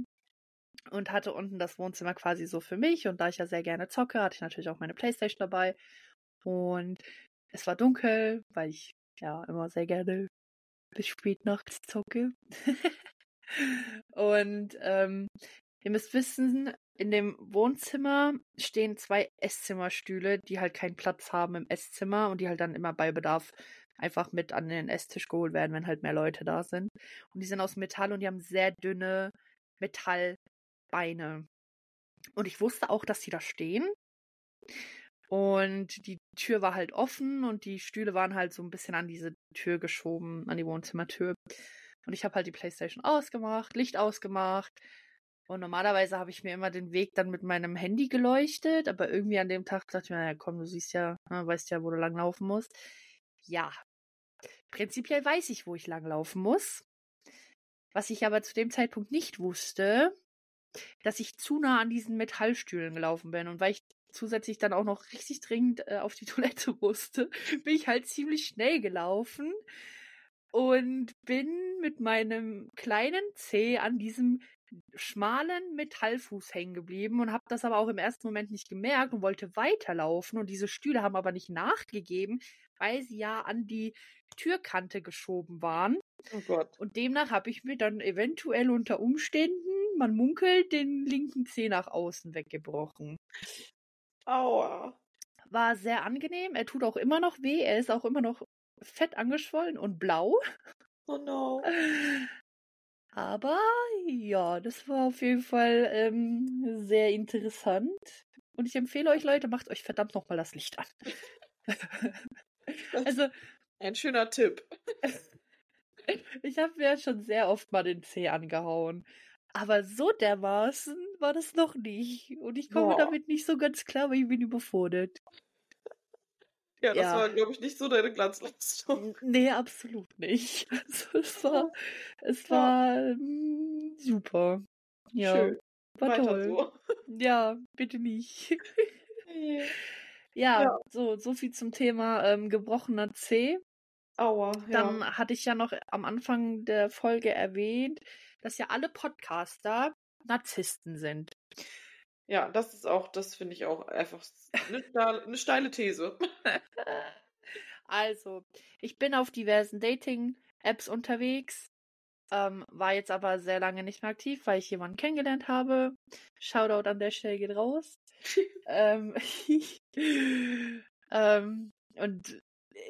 und hatte unten das Wohnzimmer quasi so für mich. Und da ich ja sehr gerne zocke, hatte ich natürlich auch meine Playstation dabei. Und es war dunkel, weil ich ja immer sehr gerne bis spät nachts zocke. und ähm, ihr müsst wissen, in dem Wohnzimmer stehen zwei Esszimmerstühle, die halt keinen Platz haben im Esszimmer und die halt dann immer bei Bedarf einfach mit an den Esstisch geholt werden, wenn halt mehr Leute da sind. Und die sind aus Metall und die haben sehr dünne Metallbeine. Und ich wusste auch, dass die da stehen. Und die Tür war halt offen und die Stühle waren halt so ein bisschen an diese Tür geschoben, an die Wohnzimmertür. Und ich habe halt die Playstation ausgemacht, Licht ausgemacht. Und normalerweise habe ich mir immer den Weg dann mit meinem Handy geleuchtet, aber irgendwie an dem Tag dachte ich mir, naja, komm, du siehst ja, ne, weißt ja, wo du langlaufen musst. Ja. Prinzipiell weiß ich, wo ich langlaufen muss. Was ich aber zu dem Zeitpunkt nicht wusste, dass ich zu nah an diesen Metallstühlen gelaufen bin. Und weil ich zusätzlich dann auch noch richtig dringend äh, auf die Toilette musste, bin ich halt ziemlich schnell gelaufen. Und bin mit meinem kleinen Zeh an diesem schmalen Metallfuß hängen geblieben und habe das aber auch im ersten Moment nicht gemerkt und wollte weiterlaufen und diese Stühle haben aber nicht nachgegeben, weil sie ja an die Türkante geschoben waren. Oh Gott. Und demnach habe ich mir dann eventuell unter Umständen, man munkelt, den linken Zeh nach außen weggebrochen. Aua. War sehr angenehm. Er tut auch immer noch weh. Er ist auch immer noch fett angeschwollen und blau. Oh no. Aber ja, das war auf jeden Fall ähm, sehr interessant. Und ich empfehle euch, Leute, macht euch verdammt nochmal das Licht an. also. Ein schöner Tipp. ich habe mir schon sehr oft mal den Zeh angehauen. Aber so dermaßen war das noch nicht. Und ich komme Boah. damit nicht so ganz klar, weil ich bin überfordert. Ja, das Ja. war, glaube ich, nicht so deine Glanzleistung. Nee, absolut nicht. Also es war, es Ja. war ähm, super. Ja, Schön. war Weiter toll. so. Ja, bitte nicht. Ja, Ja. so, so viel zum Thema ähm, gebrochener C. Aua, Dann ja. hatte ich ja noch am Anfang der Folge erwähnt, dass ja alle Podcaster Narzissten sind. Ja, das ist auch, das finde ich auch einfach eine, steile- eine steile These. Also, ich bin auf diversen Dating-Apps unterwegs, ähm, war jetzt aber sehr lange nicht mehr aktiv, weil ich jemanden kennengelernt habe. Shoutout an der Stelle geht raus. ähm, ähm, und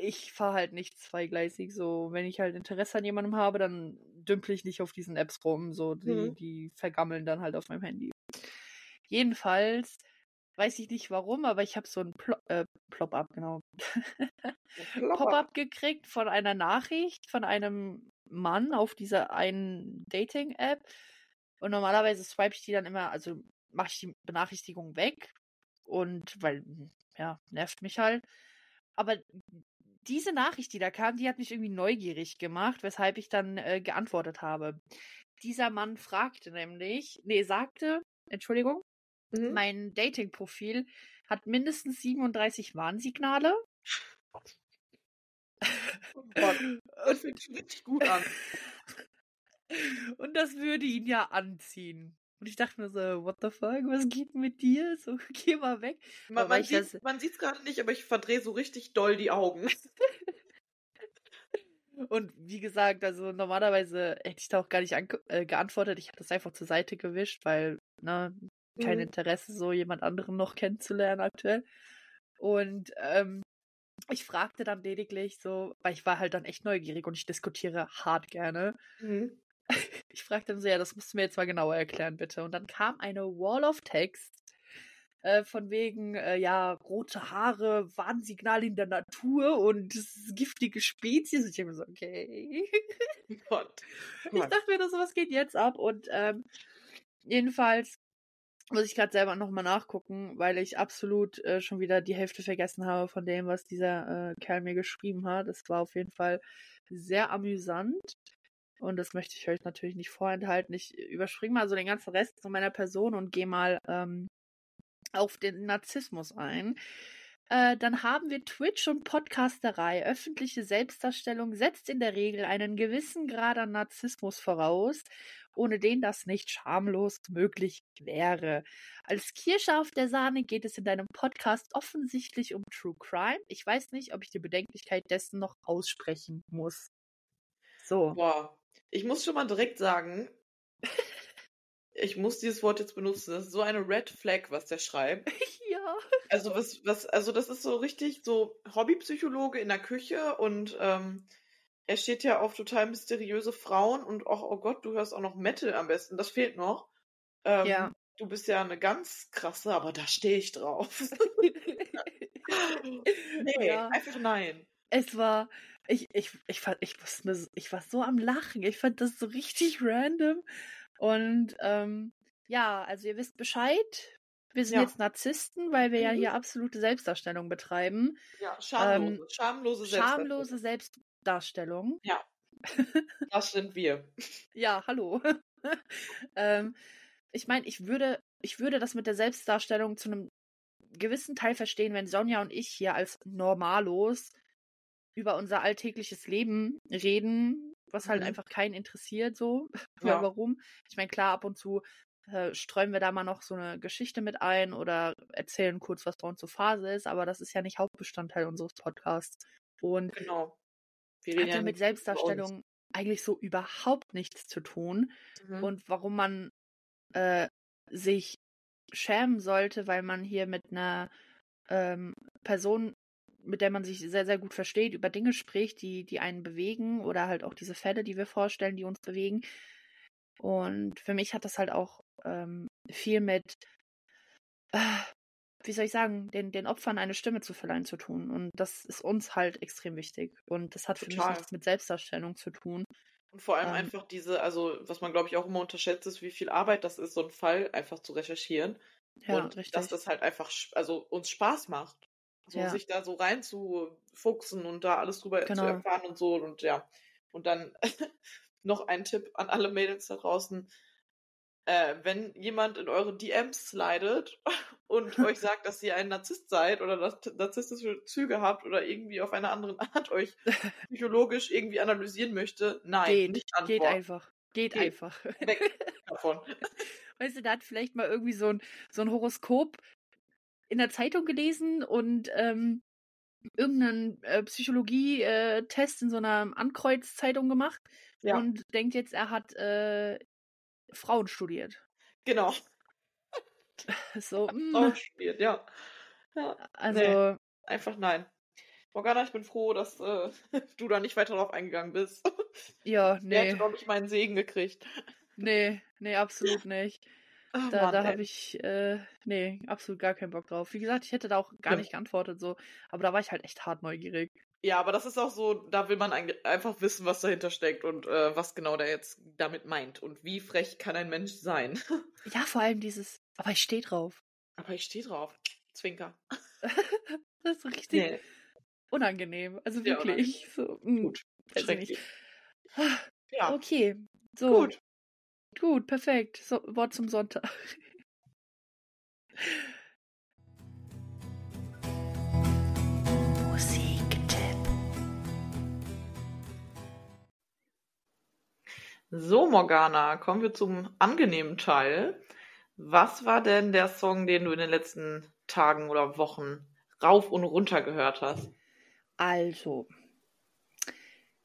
ich fahre halt nicht zweigleisig. So, wenn ich halt Interesse an jemandem habe, dann dümpel ich nicht auf diesen Apps rum. So, die, Mhm. die vergammeln dann halt auf meinem Handy. Jedenfalls weiß ich nicht warum, aber ich habe so ein Plo äh, Plop-up, genau. Pop-up gekriegt von einer Nachricht von einem Mann auf dieser einen Dating-App. Und normalerweise swipe ich die dann immer, also mache ich die Benachrichtigung weg. Und weil, ja, nervt mich halt. Aber diese Nachricht, die da kam, die hat mich irgendwie neugierig gemacht, weshalb ich dann äh, geantwortet habe. Dieser Mann fragte nämlich, nee, sagte, Entschuldigung, Mhm. mein Dating-Profil hat mindestens 37 Warnsignale. Oh Gott, das fühlt sich richtig gut an. Und das würde ihn ja anziehen. Und ich dachte mir so, what the fuck, was geht mit dir? So, geh mal weg. Man, man sieht das- man sieht's gerade nicht, aber ich verdrehe so richtig doll die Augen. Und wie gesagt, also normalerweise hätte ich da auch gar nicht äh, geantwortet. Ich habe das einfach zur Seite gewischt, weil, ne, kein Mhm. Interesse, so jemand anderen noch kennenzulernen aktuell. Und ähm, ich fragte dann lediglich so, weil ich war halt dann echt neugierig und ich diskutiere hart gerne. Mhm. Ich fragte dann so, ja, das musst du mir jetzt mal genauer erklären, bitte. Und dann kam eine Wall of Text äh, von wegen, äh, ja, rote Haare, Warnsignal in der Natur und giftige Spezies. Und ich habe mir so, okay. Gott. Ich dachte mir, das was geht jetzt ab. Und ähm, jedenfalls muss ich gerade selber nochmal nachgucken, weil ich absolut äh, schon wieder die Hälfte vergessen habe von dem, was dieser äh, Kerl mir geschrieben hat. Es war auf jeden Fall sehr amüsant. Und das möchte ich euch natürlich nicht vorenthalten. Ich überspringe mal so den ganzen Rest von meiner Person und gehe mal ähm, auf den Narzissmus ein. Äh, dann haben wir Twitch und Podcasterei. Öffentliche Selbstdarstellung setzt in der Regel einen gewissen Grad an Narzissmus voraus, ohne den das nicht schamlos möglich wäre. Als Kirsche auf der Sahne geht es in deinem Podcast offensichtlich um True Crime. Ich weiß nicht, ob ich die Bedenklichkeit dessen noch aussprechen muss. So. Boah. Ich muss schon mal direkt sagen, ich muss dieses Wort jetzt benutzen. Das ist so eine Red Flag, was der schreibt. ja. Also was, was, also das ist so richtig so Hobbypsychologe in der Küche und ähm, er steht ja auf total mysteriöse Frauen und auch, oh Gott, du hörst auch noch Metal am besten. Das fehlt noch. Ähm, Ja. Du bist ja eine ganz krasse, aber da stehe ich drauf. nee, Ja. einfach nein. Es war, ich, ich, ich fand, ich mir ich war so am Lachen. Ich fand das so richtig random. Und ähm, ja, also ihr wisst Bescheid. Wir sind Ja. jetzt Narzissten, weil wir ja Mhm. hier absolute Selbstdarstellung betreiben. Ja, schamlose, Ähm, schamlose Schamlose Selbstdarstellung. Selbstdarstellung. Das sind wir. Ja, hallo. ähm, ich meine, ich würde, ich würde das mit der Selbstdarstellung zu einem gewissen Teil verstehen, wenn Sonja und ich hier als Normalos über unser alltägliches Leben reden, was halt Mhm. einfach keinen interessiert, so. Ja. Warum? Ich meine, klar, ab und zu äh, streuen wir da mal noch so eine Geschichte mit ein oder erzählen kurz, was bei uns so Phase ist, aber das ist ja nicht Hauptbestandteil unseres Podcasts. Und Genau. Wir hat ja mit. Selbstdarstellung eigentlich so überhaupt nichts zu tun. Mhm. Und warum man äh, sich schämen sollte, weil man hier mit einer ähm, Person, mit der man sich sehr, sehr gut versteht, über Dinge spricht, die, die einen bewegen oder halt auch diese Fälle, die wir vorstellen, die uns bewegen. Und für mich hat das halt auch ähm, viel mit, äh, wie soll ich sagen, den, den Opfern eine Stimme zu verleihen zu tun. Und das ist uns halt extrem wichtig. Und das hat für mich Total. nichts mit Selbstdarstellung zu tun. Und vor allem Ähm. einfach diese, also was man glaube ich auch immer unterschätzt, ist, wie viel Arbeit das ist, so einen Fall einfach zu recherchieren. Ja, und richtig. dass das halt einfach, also uns Spaß macht. So Ja. sich da so reinzufuchsen und da alles drüber Genau. zu erfahren und so und ja. Und dann noch ein Tipp an alle Mädels da draußen. Äh, wenn jemand in eure DMs slidet und euch sagt, dass ihr ein Narzisst seid oder dass narzisstische Züge habt oder irgendwie auf eine andere Art euch psychologisch irgendwie analysieren möchte, nein, geht, nicht geht einfach. Geht, Geht. einfach. Weg davon. Weißt du, da hat vielleicht mal irgendwie so ein, so ein Horoskop in der Zeitung gelesen und ähm, irgendeinen äh, Psychologie-Test in so einer Ankreuzzeitung gemacht Ja, und denkt jetzt, er hat äh, Frauen studiert. genau. So, mm, Frauen studiert, ja. Ja, also, einfach nein. Morgana, ich bin froh, dass äh, du da nicht weiter drauf eingegangen bist. ja, Der hätte nee, doch nicht meinen Segen gekriegt. nee, nee, absolut nicht. Ach, Da, Mann, da habe ich, äh, nee, absolut gar keinen Bock drauf. Wie gesagt, ich hätte da auch gar Ja. nicht geantwortet, so. Aber da war ich halt echt hart neugierig. Ja, aber das ist auch so, da will man einfach wissen, was dahinter steckt und äh, was genau der jetzt damit meint und wie frech kann ein Mensch sein. Ja, vor allem dieses, aber ich stehe drauf. Aber ich stehe drauf. Zwinker. Das ist richtig Nee, unangenehm. Also Ja, wirklich. So, mm, gut. nicht. Schrecklich. Ja, Okay. So. gut. Gut, perfekt. So, Wort zum Sonntag. Musiktipp. So, Morgana, kommen wir zum angenehmen Teil. Was war denn der Song, den du in den letzten Tagen oder Wochen rauf und runter gehört hast? Also,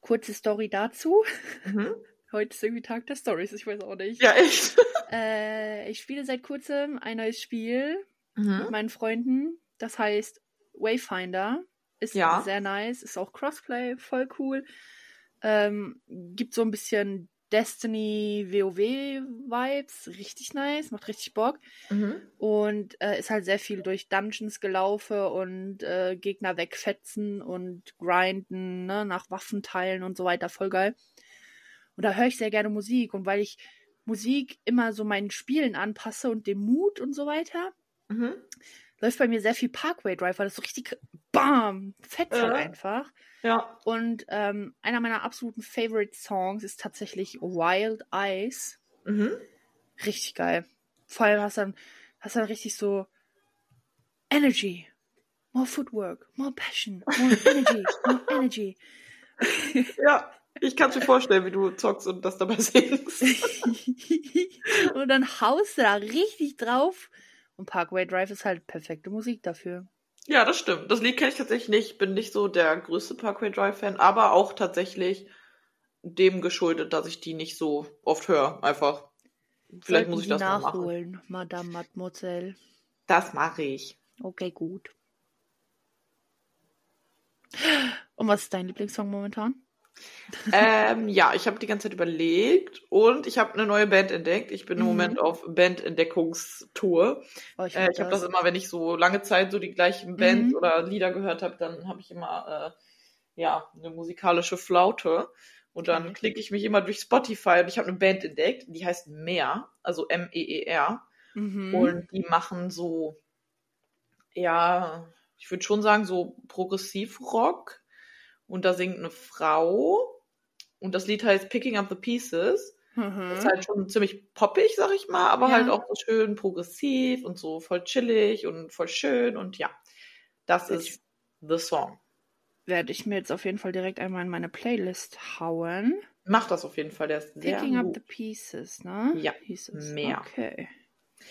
kurze Story dazu. Mhm. Heute ist irgendwie Tag der Stories, ich weiß auch nicht. Ja, echt. Äh, ich spiele seit kurzem ein neues Spiel mit Mhm. meinen Freunden. Das heißt Wayfinder. Ist Ja. sehr nice, ist auch Crossplay, voll cool. Ähm, gibt so ein bisschen Destiny WoW-Vibes, richtig nice, macht richtig Bock. Mhm. Und äh, ist halt sehr viel durch Dungeons gelaufen und äh, Gegner wegfetzen und grinden, ne, nach Waffenteilen und so weiter, voll geil. Und da höre ich sehr gerne Musik. Und weil ich Musik immer so meinen Spielen anpasse und dem Mut und so weiter, Mhm. läuft bei mir sehr viel Parkway Drive, weil das so richtig BAM! Fett Ja. einfach. Ja. Und ähm, einer meiner absoluten Favorite Songs ist tatsächlich Wild Eyes. Mhm. Richtig geil. Vor allem hast du dann, hast dann richtig so Energy. More Footwork, more Passion, more Energy, more Energy. Ja. Ich kann mir vorstellen, wie du zockst und das dabei singst. und dann haust du da richtig drauf. Und Parkway Drive ist halt perfekte Musik dafür. Ja, das stimmt. Das Lied kenne ich tatsächlich nicht. Bin nicht so der größte Parkway Drive-Fan, aber auch tatsächlich dem geschuldet, dass ich die nicht so oft höre. Einfach. Vielleicht Sollten muss ich das mal machen. nachholen, Madame Mademoiselle. Das mache ich. Okay, gut. Und was ist dein Lieblingssong momentan? Ähm, ja, ich habe die ganze Zeit überlegt und ich habe eine neue Band entdeckt. Ich bin im Mhm. Moment auf Bandentdeckungstour. Oh, ich, Äh, ich habe das immer, wenn ich so lange Zeit so die gleichen Bands Mhm. oder Lieder gehört habe, dann habe ich immer äh, ja eine musikalische Flaute und dann Okay. klicke ich mich immer durch Spotify und ich habe eine Band entdeckt, die heißt Meer, also M E E R Mhm. und die machen so ja, ich würde schon sagen so Progressivrock und da singt eine Frau und das Lied heißt Picking Up the Pieces. Mhm. Ist halt schon ziemlich poppig, sag ich mal, aber Ja. halt auch so schön progressiv und so voll chillig und voll schön und ja, das sich- ist The Song. werde ich mir jetzt auf jeden Fall direkt einmal in meine Playlist hauen. Mach das auf jeden Fall, der ist sehr Picking up the pieces, ne? Ja, Hieß es. mehr. Okay.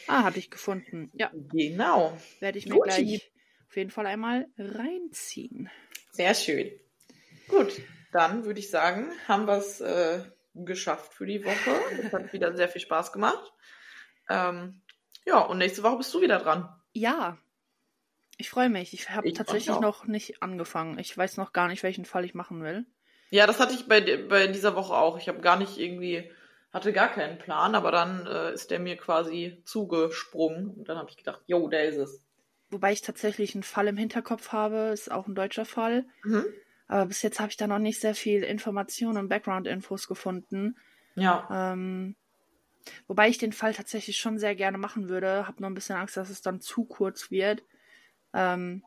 Ah, hatte ich gefunden. Ja, Genau, werde ich mir Guti. gleich auf jeden Fall einmal reinziehen. sehr schön. Gut, dann würde ich sagen, haben wir es äh, geschafft für die Woche. Es hat wieder sehr viel Spaß gemacht. Ähm, ja, und nächste Woche bist du wieder dran. Ja, ich freue mich. Ich habe tatsächlich noch nicht angefangen. Ich weiß noch gar nicht, welchen Fall ich machen will. Ja, das hatte ich bei, bei dieser Woche auch. Ich habe gar nicht irgendwie, hatte gar keinen Plan, aber dann äh, ist der mir quasi zugesprungen. Und dann habe ich gedacht, jo, der ist es. Wobei ich tatsächlich einen Fall im Hinterkopf habe, ist auch ein deutscher Fall. Mhm. Aber bis jetzt habe ich da noch nicht sehr viel Information und Background-Infos gefunden. Ja, Ähm, wobei ich den Fall tatsächlich schon sehr gerne machen würde. Habe nur ein bisschen Angst, dass es dann zu kurz wird. Ähm,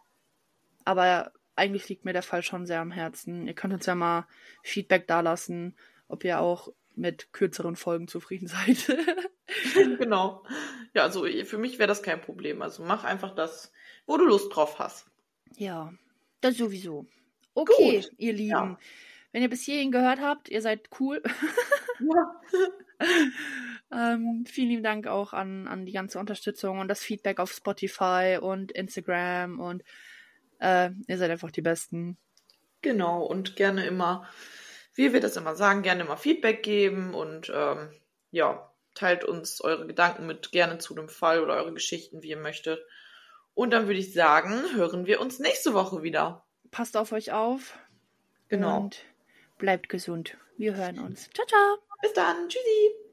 aber eigentlich liegt mir der Fall schon sehr am Herzen. Ihr könnt uns ja mal Feedback dalassen, ob ihr auch mit kürzeren Folgen zufrieden seid. genau. Ja, also für mich wäre das kein Problem. Also mach einfach das, wo du Lust drauf hast. ja, das sowieso. Okay, Gut, ihr Lieben. ja. Wenn ihr bis hierhin gehört habt, ihr seid cool. Ja. Ähm, vielen lieben Dank auch an, an die ganze Unterstützung und das Feedback auf Spotify und Instagram und äh, ihr seid einfach die Besten. Genau, und gerne immer, wie wir das immer sagen, gerne immer Feedback geben und ähm, ja, teilt uns eure Gedanken mit gerne zu dem Fall oder eure Geschichten, wie ihr möchtet. Und dann würde ich sagen, hören wir uns nächste Woche wieder. Passt auf euch auf Genau. und bleibt gesund. Wir hören uns. Ciao, ciao. Bis dann. Tschüssi.